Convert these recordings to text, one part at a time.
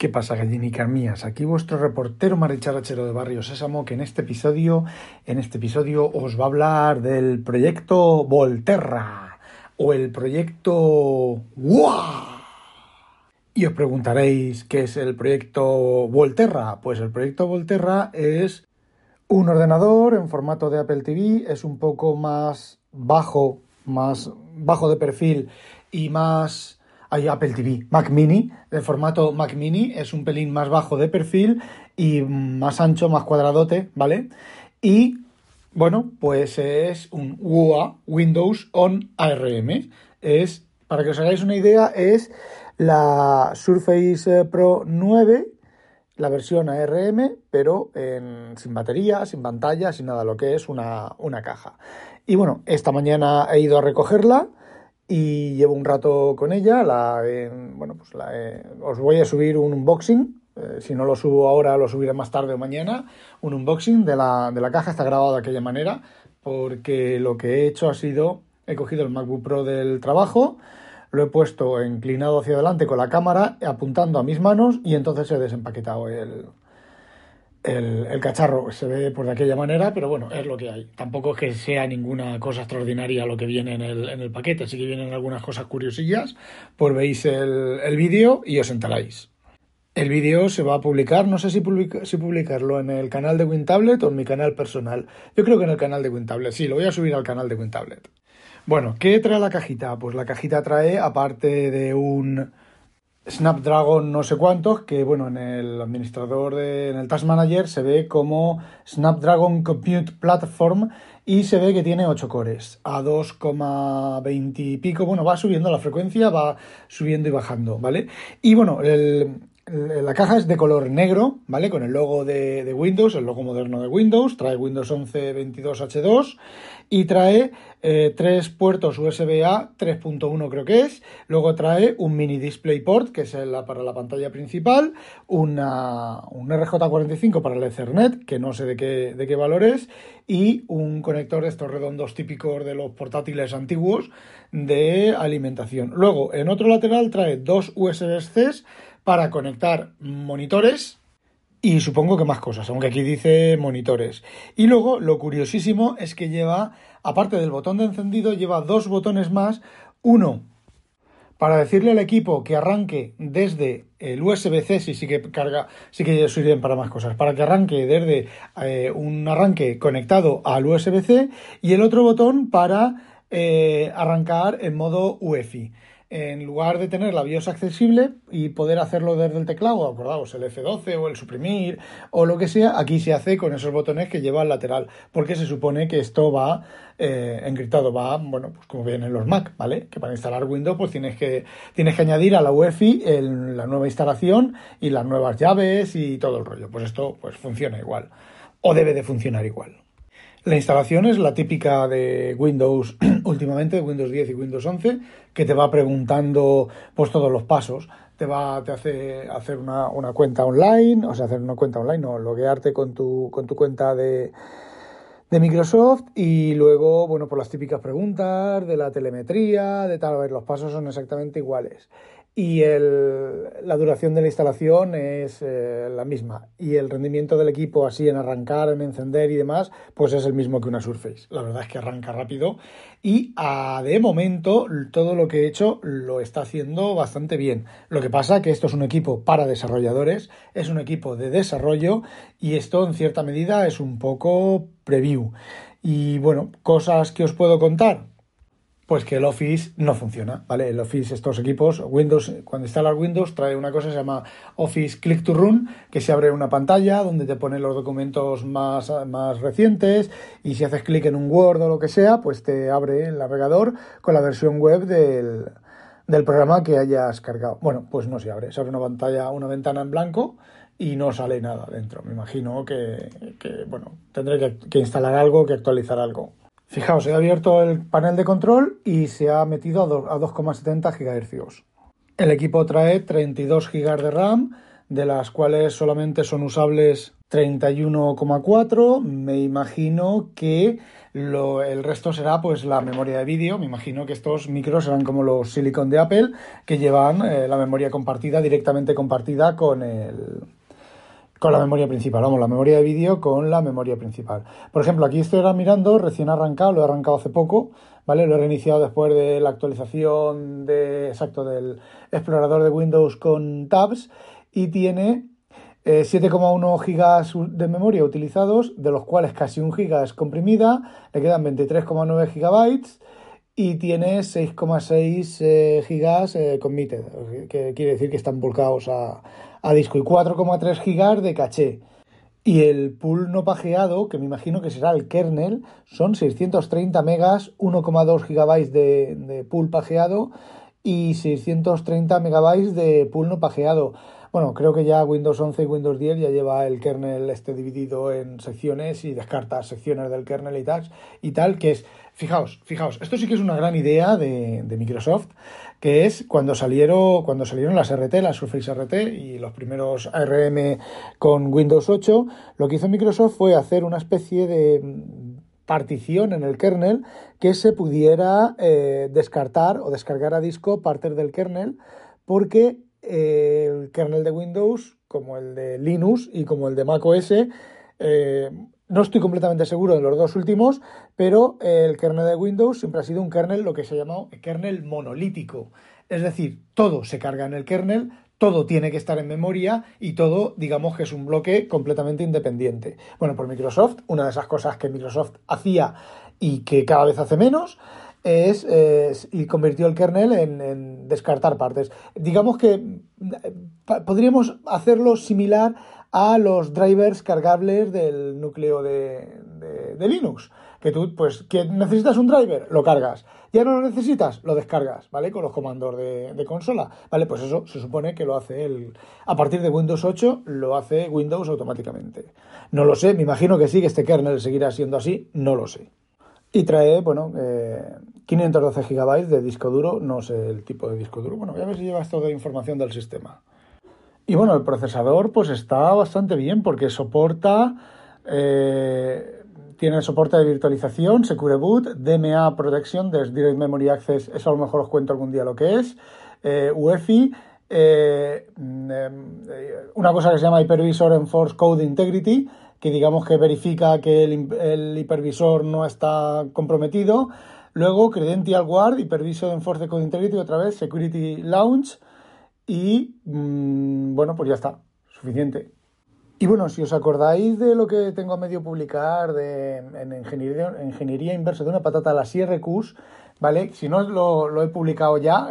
¿Qué pasa, gallinicas mías? Aquí vuestro reportero maricharachero de Barrio Sésamo, que en este episodio, en este episodio os va a hablar del proyecto Volterra o el proyecto ¡Wow! Y os preguntaréis qué es el proyecto Volterra. Pues el proyecto Volterra es un ordenador en formato de Apple TV, es un poco más bajo, más bajo de perfil y más hay Apple TV, Mac Mini, el formato Mac Mini, es un pelín más bajo de perfil y más ancho, más cuadradote, ¿vale? Y bueno, pues es un UA, Windows on ARM. Es, para que os hagáis una idea, es la Surface Pro 9, la versión ARM, pero sin batería, sin pantalla, sin nada, lo que es una, una caja. Y bueno, esta mañana he ido a recogerla y llevo un rato con ella. La, bueno, pues la, os voy a subir un unboxing. Eh, si no lo subo ahora, lo subiré más tarde o mañana. Un unboxing de la, de la caja. Está grabado de aquella manera porque lo que he hecho ha sido, he cogido el MacBook Pro del trabajo, lo he puesto inclinado hacia adelante con la cámara, apuntando a mis manos y entonces he desempaquetado el, el, cacharro se ve por de aquella manera, pero bueno, es lo que hay. Tampoco es que sea ninguna cosa extraordinaria lo que viene en el, en el paquete, sí que vienen algunas cosas curiosillas, pues veis el, el vídeo y os enteráis. El vídeo se va a publicar, no sé si, si publicarlo en el canal de WinTablet o en mi canal personal. Yo creo que en el canal de WinTablet, sí, lo voy a subir al canal de WinTablet. Bueno, ¿qué trae la cajita? Pues la cajita trae, aparte de un Snapdragon no sé cuántos, que bueno, en el administrador, de, en el Task Manager se ve como Snapdragon Compute Platform y se ve que tiene 8 cores a 2,20 y pico. Bueno, va subiendo la frecuencia, va subiendo y bajando, ¿vale? Y bueno, la caja es de color negro, ¿vale? Con el logo de, Windows, el logo moderno de Windows, trae Windows 11 22H2 y trae eh, tres puertos USB-A 3.1 creo que es, luego trae un mini DisplayPort que es para la pantalla principal, una, un RJ45 para el Ethernet que no sé de qué, de qué valor es. Y un conector de estos redondos típicos de los portátiles antiguos de alimentación. Luego en otro lateral trae dos USB-C para conectar monitores y supongo que más cosas, aunque aquí dice monitores. Y luego lo curiosísimo es que lleva, aparte del botón de encendido, lleva dos botones más. Uno para decirle al equipo que arranque desde el USB-C, si sí que carga, sí que sirven para más cosas, para que arranque desde eh, un arranque conectado al USB-C y el otro botón para eh, arrancar en modo UEFI en lugar de tener la BIOS accesible y poder hacerlo desde el teclado, acordaos, el F12 o el suprimir o lo que sea, aquí se hace con esos botones que lleva al lateral, porque se supone que esto va eh, encriptado, va, bueno, pues como vienen los Mac, ¿vale? Que para instalar Windows pues tienes que, tienes que añadir a la UEFI la nueva instalación y las nuevas llaves y todo el rollo. Pues esto pues funciona igual, o debe de funcionar igual. La instalación es la típica de Windows últimamente, Windows 10 y Windows 11, que te va preguntando pues todos los pasos. Te va, te hace hacer una, una cuenta online, o sea, hacer una cuenta online, no, loguearte con tu, con tu cuenta de, de Microsoft y luego, bueno, por las típicas preguntas de la telemetría, de tal, a ver, los pasos son exactamente iguales y el, la duración de la instalación es eh, la misma y el rendimiento del equipo así en arrancar, en encender y demás, pues es el mismo que una Surface. La verdad es que arranca rápido y a, de momento todo lo que he hecho lo está haciendo bastante bien. Lo que pasa que esto es un equipo para desarrolladores, es un equipo de desarrollo y esto en cierta medida es un poco preview. Y bueno, cosas que os puedo contar pues que el Office no funciona, ¿vale? El Office, estos equipos, Windows, cuando instalas Windows, trae una cosa que se llama Office Click to Run, que se abre una pantalla donde te pone los documentos más, más recientes y si haces clic en un Word o lo que sea, pues te abre el navegador con la versión web del, del programa que hayas cargado. Bueno, pues no se abre, se abre una pantalla, una ventana en blanco y no sale nada dentro. Me imagino que, bueno, tendré que, instalar algo, que actualizar algo. Fijaos, he abierto el panel de control y se ha metido a 2,70 GHz. El equipo trae 32 GB de RAM, de las cuales solamente son usables 31,4. Me imagino que el resto será pues la memoria de vídeo. Me imagino que estos micros serán como los Silicon de Apple, que llevan eh, la memoria compartida, directamente compartida con el, con la memoria principal, vamos, la memoria de vídeo con la memoria principal. Por ejemplo, aquí estoy ahora mirando, recién arrancado, lo he arrancado hace poco, ¿vale? Lo he reiniciado después de la actualización de, exacto, del explorador de Windows con tabs y tiene 7,1 eh, gigas de memoria utilizados, de los cuales casi un giga es comprimida, le quedan 23,9 gigabytes y tiene 6,6 eh, gigas eh, committed, que quiere decir que están volcados a, a disco y 4,3 gigas de caché. Y el pool no pajeado, que me imagino que será el kernel, son 630 megas, 1,2 gigabytes de, de pool pajeado y 630 megabytes de pool no pajeado. Bueno, creo que ya Windows 11 y Windows 10 ya lleva el kernel este dividido en secciones y descarta secciones del kernel y tal, y tal que es, fijaos, fijaos, esto sí que es una gran idea de, Microsoft, que es cuando salieron, cuando salieron las RT, las Surface RT y los primeros ARM con Windows 8, lo que hizo Microsoft fue hacer una especie de partición en el kernel que se pudiera eh, descartar o descargar a disco partes del kernel porque el kernel de Windows, como el de Linux y como el de macOS. Eh, no estoy completamente seguro de los dos últimos, pero el kernel de Windows siempre ha sido un kernel, lo que se ha llamado kernel monolítico. Es decir, todo se carga en el kernel, todo tiene que estar en memoria y todo, digamos que es un bloque completamente independiente. Bueno, por Microsoft, una de esas cosas que Microsoft hacía y que cada vez hace menos, es, y convirtió el kernel en, descartar partes. Digamos que eh, podríamos hacerlo similar a los drivers cargables del núcleo de, Linux. Que tú, pues, que necesitas un driver, lo cargas. Ya no lo necesitas, lo descargas, ¿vale? Con los comandos de, consola, ¿vale? Pues eso se supone que lo hace el... A partir de Windows 8 lo hace Windows automáticamente. No lo sé, me imagino que sí, que este kernel seguirá siendo así, no lo sé. Y trae, bueno, 512 eh, GB de disco duro, no sé el tipo de disco duro. Bueno, voy a ver si lleva esto de información del sistema. Y bueno, el procesador pues está bastante bien porque soporta, eh, tiene soporte de virtualización, Secure Boot, DMA Protection, Direct Memory Access, eso a lo mejor os cuento algún día lo que es, eh, UEFI, mm, una cosa que se llama Hypervisor Enforced Code Integrity, que digamos que verifica que el, hipervisor no está comprometido. Luego, Credential Guard, Hypervisor Enforce Code Integrity, otra vez, Security Launch. Y mm, bueno, pues ya está, suficiente. Y bueno, si os acordáis de lo que tengo a medio publicar de, en ingeniería, ingeniería inversa de una patata, las IRQs, ¿vale? Si no lo, he publicado ya,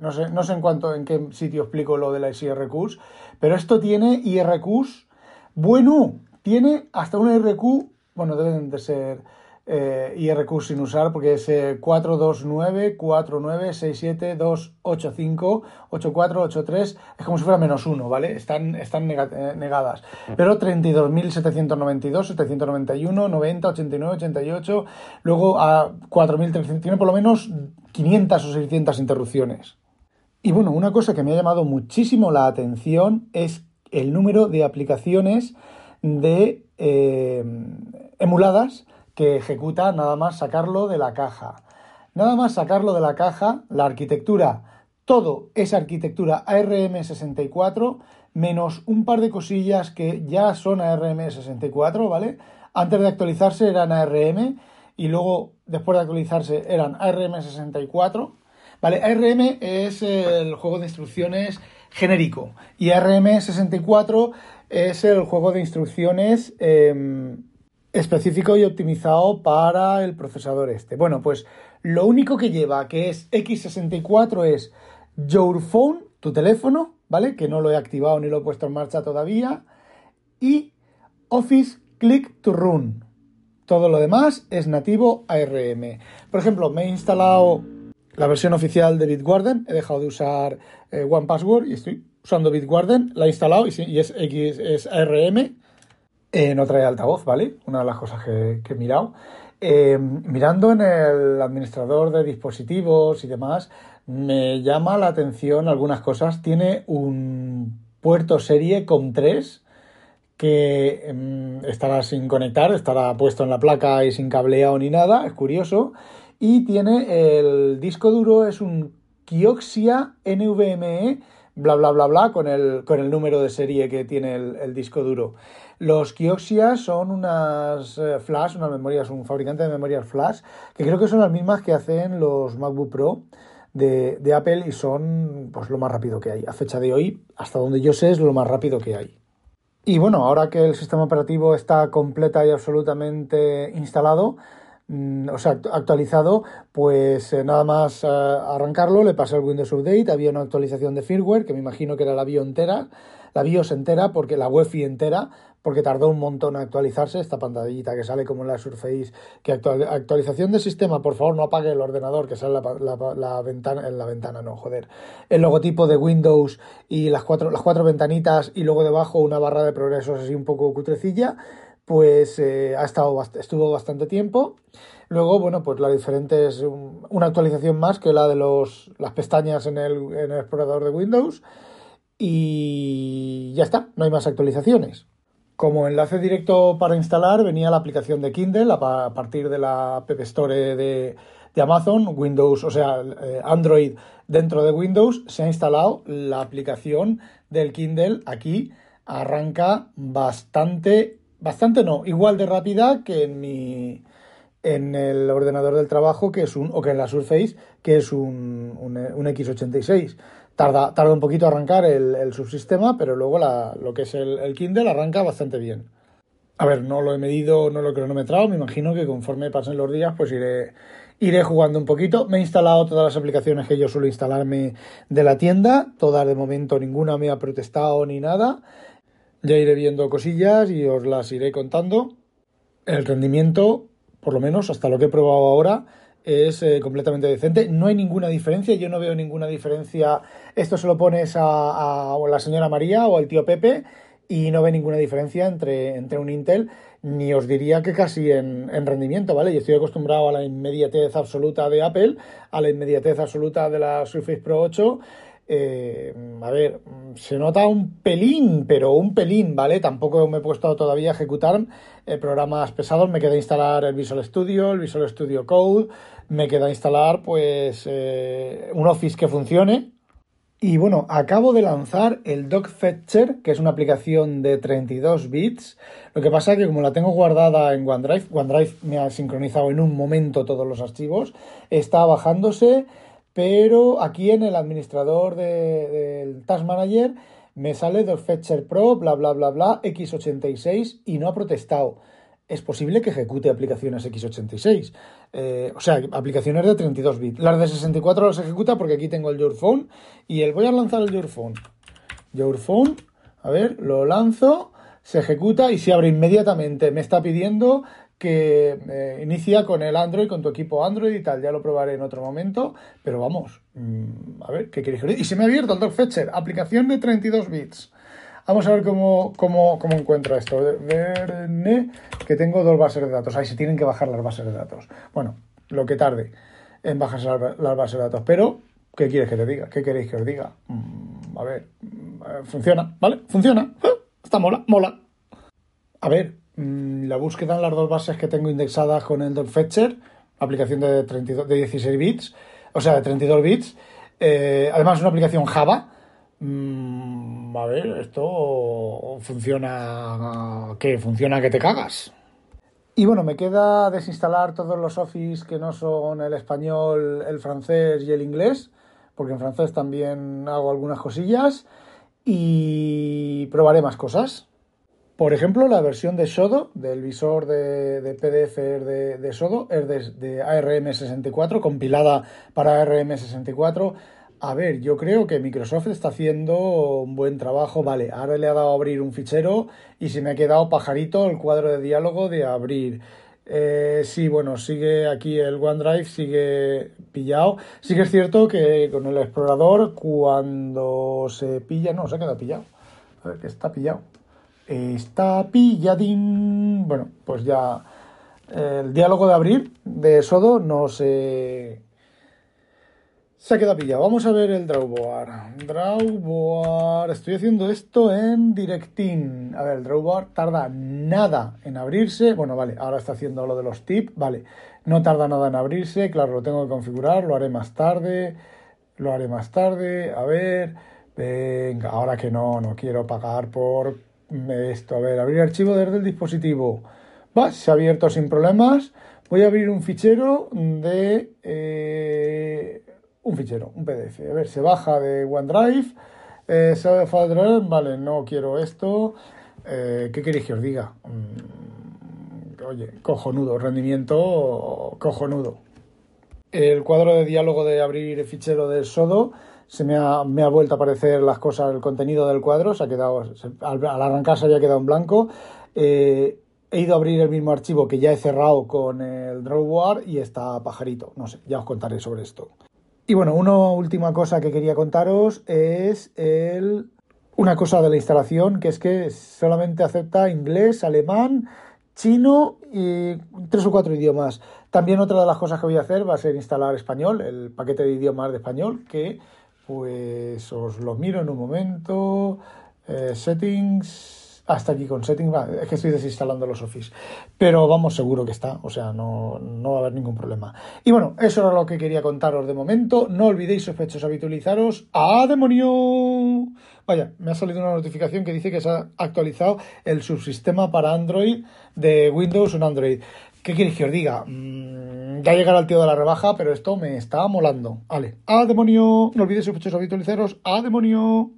no, sé, no sé en cuánto, en qué sitio explico lo de las IRQs, pero esto tiene IRQs bueno, tiene hasta una IRQ, bueno, deben de ser eh, IRQ sin usar porque es 429, 4967, 285, 8483, es como si fuera menos uno, ¿vale? Están, están eh, negadas. Pero 32.792, 791, 90, 89, 88, luego a 4.300, tiene por lo menos 500 o 600 interrupciones. Y bueno, una cosa que me ha llamado muchísimo la atención es el número de aplicaciones de eh, emuladas que ejecuta nada más sacarlo de la caja. Nada más sacarlo de la caja, la arquitectura, todo es arquitectura ARM64, menos un par de cosillas que ya son ARM64, ¿vale? Antes de actualizarse eran ARM y luego después de actualizarse eran ARM64, ¿vale? ARM es el juego de instrucciones genérico y ARM64 es el juego de instrucciones em, específico y optimizado para el procesador este. Bueno, pues lo único que lleva, que es X64, es Your Phone, tu teléfono, ¿vale? Que no lo he activado ni lo he puesto en marcha todavía. Y Office Click to Run. Todo lo demás es nativo ARM. Por ejemplo, me he instalado la versión oficial de Bitwarden, he dejado de usar eh, OnePassword y estoy usando Bitwarden, la he instalado y, es, X, es ARM, eh, no trae altavoz, ¿vale? Una de las cosas que, he mirado. Eh, mirando en el administrador de dispositivos y demás, me llama la atención algunas cosas. Tiene un puerto serie con 3 que em, estará sin conectar, estará puesto en la placa y sin cableado ni nada, es curioso. Y tiene el disco duro, es un Kioxia NVMe, bla bla bla bla, con el, con el número de serie que tiene el, disco duro. Los Kioxia son unas eh, flash, unas memorias, un fabricante de memorias flash, que creo que son las mismas que hacen los MacBook Pro. De, de, Apple y son pues lo más rápido que hay. A fecha de hoy, hasta donde yo sé, es lo más rápido que hay. Y bueno, ahora que el sistema operativo está completa y absolutamente instalado, o sea, actualizado, pues eh, nada más eh, arrancarlo, le pasé el Windows Update, había una actualización de firmware, que me imagino que era la BIOS entera, la BIOS entera, porque la UEFI entera, porque tardó un montón en actualizarse, esta pantallita que sale como en la Surface, que actualización de sistema, por favor no apague el ordenador que sale la, la, ventana, en la ventana, no, joder, el logotipo de Windows y las cuatro, las cuatro ventanitas y luego debajo una barra de progresos así un poco cutrecilla, pues eh, ha estado, estuvo bastante tiempo. Luego, bueno, pues la diferente es una actualización más que la de los, las pestañas en el, en el explorador de Windows. Y ya está, no hay más actualizaciones. Como enlace directo para instalar venía la aplicación de Kindle a partir de la App Store de, Amazon, Windows, o sea, eh, Android dentro de Windows, se ha instalado la aplicación del Kindle aquí. Arranca bastante, bastante no, igual de rápida que en mi en el ordenador del trabajo, que es un, o que en la Surface, que es un, un, un X86. Tarda, tarda un poquito arrancar el, subsistema, pero luego lo que es el, Kindle arranca bastante bien. A ver, no lo he medido, no lo he cronometrado, me imagino que conforme pasen los días pues iré, iré jugando un poquito. Me he instalado todas las aplicaciones que yo suelo instalarme de la tienda, todas de momento ninguna me ha protestado ni nada. Ya iré viendo cosillas y os las iré contando. El rendimiento, por lo menos hasta lo que he probado ahora, es eh, completamente decente. No hay ninguna diferencia, yo no veo ninguna diferencia. Esto se lo pones a, la señora María o al tío Pepe y no ve ninguna diferencia entre, entre un Intel, ni os diría que casi en, en, rendimiento, ¿vale? Yo estoy acostumbrado a la inmediatez absoluta de Apple, a la inmediatez absoluta de la Surface Pro 8 eh, a ver, se nota un pelín, pero un pelín, ¿vale? Tampoco me he puesto todavía a ejecutar eh, programas pesados. Me queda instalar el Visual Studio, el Visual Studio Code. Me queda instalar, pues, eh, un Office que funcione. Y bueno, acabo de lanzar el Doc Fetcher, que es una aplicación de 32 bits. Lo que pasa es que como la tengo guardada en OneDrive, OneDrive me ha sincronizado en un momento todos los archivos, está bajándose pero aquí en el administrador del Task Manager me sale Fetcher Pro, bla, bla, bla, bla, x86 y no ha protestado. Es posible que ejecute aplicaciones x86. Eh, o sea, aplicaciones de 32 bits. Las de 64 las ejecuta porque aquí tengo el Your Phone y el voy a lanzar el Your Phone. Your Phone, a ver, lo lanzo, se ejecuta y se abre inmediatamente. Me está pidiendo que eh, inicia con el Android, con tu equipo Android y tal. Ya lo probaré en otro momento, pero vamos, mm, a ver, ¿qué queréis que Y se me ha abierto el Fetcher, aplicación de 32 bits. Vamos a ver cómo, cómo, cómo encuentro esto. Verne, que tengo dos bases de datos. Ahí se tienen que bajar las bases de datos. Bueno, lo que tarde en bajarse las bases de datos. Pero, ¿qué quieres que te diga? ¿Qué queréis que os diga? Mm, a ver, mm, funciona, ¿vale? Funciona. Está mola, mola. A ver, la búsqueda en las dos bases que tengo indexadas con el Fetcher, aplicación de, 32, de 16 bits, o sea, de 32 bits. Eh, además, es una aplicación Java. Mm, a ver, esto funciona. que funciona que te cagas. Y bueno, me queda desinstalar todos los Office que no son el español, el francés y el inglés, porque en francés también hago algunas cosillas y probaré más cosas. Por ejemplo, la versión de Sodo, del visor de, PDF de, de, Sodo, es de, ARM64, compilada para ARM64. A ver, yo creo que Microsoft está haciendo un buen trabajo. Vale, ahora le ha dado a abrir un fichero y se me ha quedado pajarito el cuadro de diálogo de abrir Eh, sí, bueno, sigue aquí el OneDrive, sigue pillado. Sí que es cierto que con el explorador, cuando se pilla, no, se ha quedado pillado. A ver, que está pillado. Está pilladín. Bueno, pues ya el diálogo de abrir de Sodo no se se ha quedado pillado. Vamos a ver el drawboard. Drawboard. Estoy haciendo esto en Directin. A ver, el drawboard tarda nada en abrirse. Bueno, vale, ahora está haciendo lo de los tips. Vale, no tarda nada en abrirse. Claro, lo tengo que configurar. Lo haré más tarde. Lo haré más tarde. A ver. Venga, ahora que no, no quiero pagar por esto. A ver, abrir archivo desde el dispositivo. Va, se ha abierto sin problemas. Voy a abrir un fichero de... Eh, un fichero, un PDF. A ver, se baja de OneDrive. Eh, vale, no quiero esto. Eh, ¿Qué queréis que os diga? Mm, oye, cojonudo, rendimiento cojonudo. El cuadro de diálogo de abrir fichero del Sodo se me ha, me ha vuelto a aparecer las cosas, el contenido del cuadro, se ha quedado, al, arrancar se había quedado en blanco. Eh, he ido a abrir el mismo archivo que ya he cerrado con el drawboard y está pajarito. No sé, ya os contaré sobre esto. Y bueno, una última cosa que quería contaros es el, una cosa de la instalación, que es que solamente acepta inglés, alemán, chino y tres o cuatro idiomas. También otra de las cosas que voy a hacer va a ser instalar español, el paquete de idiomas de español, que pues os lo miro en un momento. Eh, settings, hasta aquí con settings, es que estoy desinstalando los Office. Pero vamos, seguro que está, o sea, no, no, va a haber ningún problema. Y bueno, eso era lo que quería contaros de momento. No olvidéis, sospechosos, habitualizaros. ¡A demonio! Vaya, me ha salido una notificación que dice que se ha actualizado el subsistema para Android de Windows en Android. ¿Qué queréis que os diga? Mm, ya llegará el tío de la rebaja, pero esto me está molando. Vale, ¡a demonio! No olvidéis, sospechosos, habitualizaros. ¡A demonio!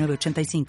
85